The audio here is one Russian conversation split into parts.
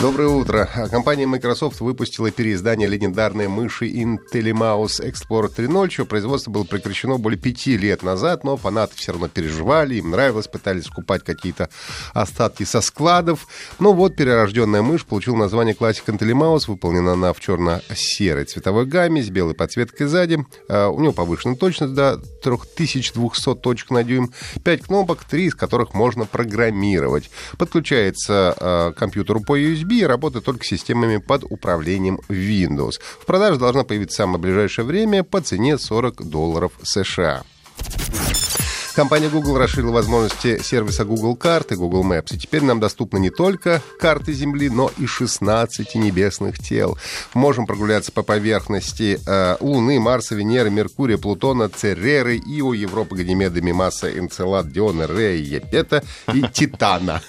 Доброе утро. Компания Microsoft выпустила переиздание легендарной мыши IntelliMouse Explorer 3.0, чье производство было прекращено более пяти лет назад, но фанаты все равно переживали, им нравилось, пытались скупать какие-то остатки со складов. Ну вот, перерожденная мышь получила название Classic IntelliMouse, выполнена она в черно-серой цветовой гамме с белой подсветкой сзади. А, у нее повышенная точность до 3200 точек на дюйм, 5 кнопок, 3 из которых можно программировать. Подключается а, к компьютеру по USB, USB и работает только системами под управлением Windows. В продаже должна появиться в самое ближайшее время по цене 40 долларов США. Компания Google расширила возможности сервиса Google Карты, Google Maps. И теперь нам доступны не только карты Земли, но и 16 небесных тел. Можем прогуляться по поверхности э, Луны, Марса, Венеры, Меркурия, Плутона, Цереры, Ио, Европы, Ганимеда, Мимаса, Энцелад, Диона, Рея, Епета и Титана.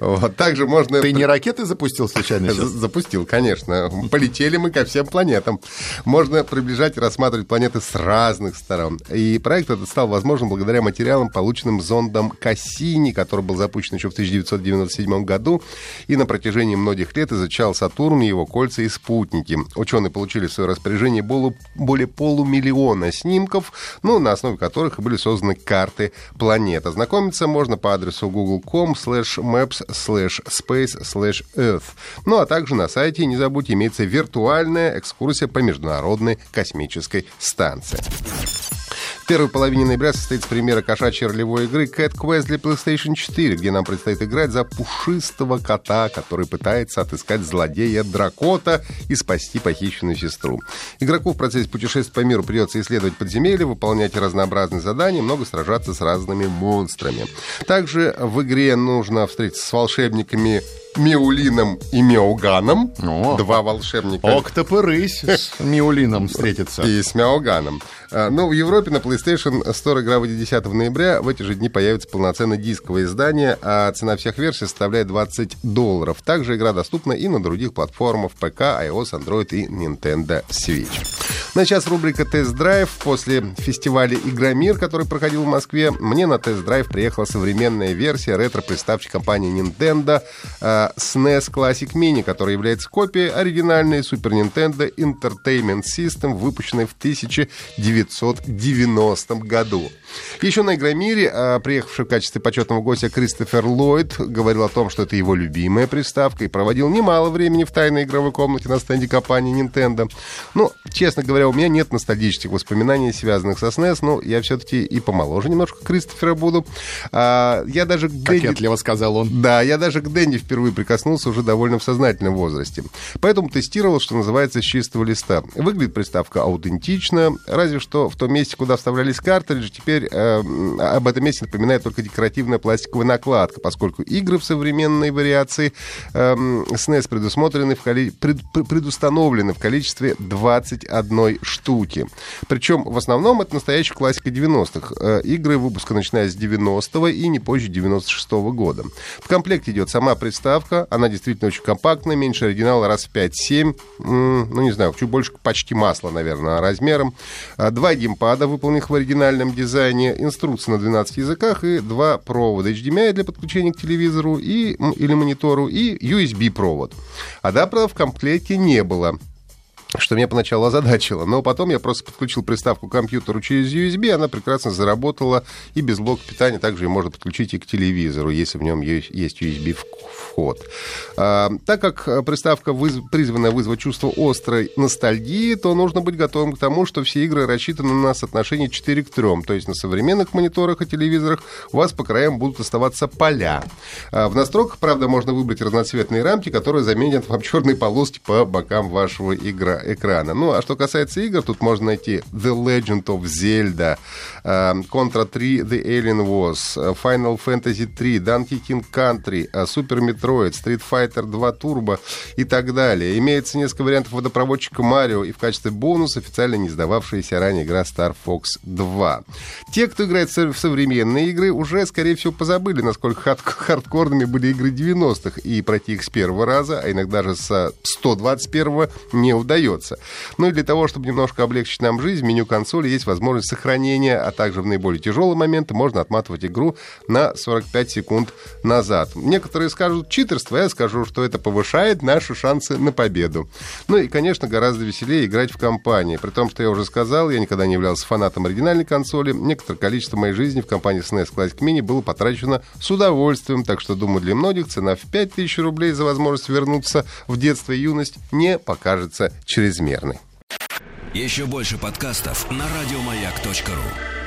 Вот. Также можно... Ты не ракеты запустил случайно сейчас? Запустил, конечно. Полетели мы ко всем планетам. Можно приближать и рассматривать планеты с разных сторон. И проект этот стал возможен благодаря материалам полученным зондом Кассини, который был запущен еще в 1997 году и на протяжении многих лет изучал Сатурн, его кольца и спутники. Ученые получили в свое распоряжение более полумиллиона снимков, ну, на основе которых были созданы карты планет. Ознакомиться можно по адресу google.com slash maps slash space slash earth. Ну, а также на сайте, не забудьте, имеется виртуальная экскурсия по Международной космической станции первой половине ноября состоится премьера кошачьей ролевой игры Cat Quest для PlayStation 4, где нам предстоит играть за пушистого кота, который пытается отыскать злодея Дракота и спасти похищенную сестру. Игроку в процессе путешествия по миру придется исследовать подземелья, выполнять разнообразные задания, много сражаться с разными монстрами. Также в игре нужно встретиться с волшебниками Миулином и Мяуганом. О, Два волшебника. Октопырысь с Миулином встретится. И с Мяуганом. А, ну, в Европе на PlayStation Store игра выйдет 10 ноября. В эти же дни появится полноценное дисковое издание, а цена всех версий составляет 20 долларов. Также игра доступна и на других платформах ПК, iOS, Android и Nintendo Switch. Ну, а сейчас рубрика «Тест-драйв». После фестиваля «Игромир», который проходил в Москве, мне на тест-драйв приехала современная версия ретро-приставки компании Nintendo э, SNES Classic Mini, которая является копией оригинальной Super Nintendo Entertainment System, выпущенной в 1990 году. Еще на Игромире, э, приехавший в качестве почетного гостя Кристофер Ллойд, говорил о том, что это его любимая приставка, и проводил немало времени в тайной игровой комнате на стенде компании Nintendo. Ну, честно говоря, говоря, у меня нет ностальгических воспоминаний, связанных со SNES, но я все-таки и помоложе немножко Кристофера буду. А, я даже к Кокетливо Дэнни... сказал он. Да, я даже к Дэнни впервые прикоснулся уже довольно в сознательном возрасте. Поэтому тестировал, что называется, с чистого листа. Выглядит приставка аутентично, разве что в том месте, куда вставлялись картриджи, теперь э, об этом месте напоминает только декоративная пластиковая накладка, поскольку игры в современной вариации э, SNES предусмотрены в коли... пред... предустановлены в количестве 21 одной штуки. Причем в основном это настоящая классика 90-х. Э, игры выпуска начиная с 90-го и не позже 96-го года. В комплекте идет сама приставка. Она действительно очень компактная, меньше оригинала раз в 5-7. Ну, не знаю, чуть больше почти масла, наверное, размером. А, два геймпада, выполненных в оригинальном дизайне. Инструкция на 12 языках и два провода HDMI для подключения к телевизору и, или монитору и USB-провод. Адаптера в комплекте не было что меня поначалу озадачило. Но потом я просто подключил приставку к компьютеру через USB, она прекрасно заработала, и без блока питания также ее можно подключить и к телевизору, если в нем есть USB вход. А, так как приставка выз... призвана вызвать чувство острой ностальгии, то нужно быть готовым к тому, что все игры рассчитаны на соотношение 4 к 3. То есть на современных мониторах и телевизорах у вас по краям будут оставаться поля. А в настройках, правда, можно выбрать разноцветные рамки, которые заменят вам черные полоски по бокам вашего игра экрана. Ну, а что касается игр, тут можно найти The Legend of Zelda, Contra 3 The Alien Wars, Final Fantasy 3, Donkey King Country, Super Metroid, Street Fighter 2 Turbo и так далее. Имеется несколько вариантов водопроводчика Марио и в качестве бонуса официально не сдававшаяся ранее игра Star Fox 2. Те, кто играет в современные игры, уже, скорее всего, позабыли, насколько хард хардкорными были игры 90-х, и пройти их с первого раза, а иногда даже с 121-го не удается. Ну и для того, чтобы немножко облегчить нам жизнь, в меню консоли есть возможность сохранения, а также в наиболее тяжелые моменты можно отматывать игру на 45 секунд назад. Некоторые скажут читерство, я скажу, что это повышает наши шансы на победу. Ну и, конечно, гораздо веселее играть в компании. При том, что я уже сказал, я никогда не являлся фанатом оригинальной консоли. Некоторое количество моей жизни в компании SNES Classic Mini было потрачено с удовольствием, так что, думаю, для многих цена в 5000 рублей за возможность вернуться в детство и юность не покажется чрезмерной. Еще больше подкастов на радиомаяк.ру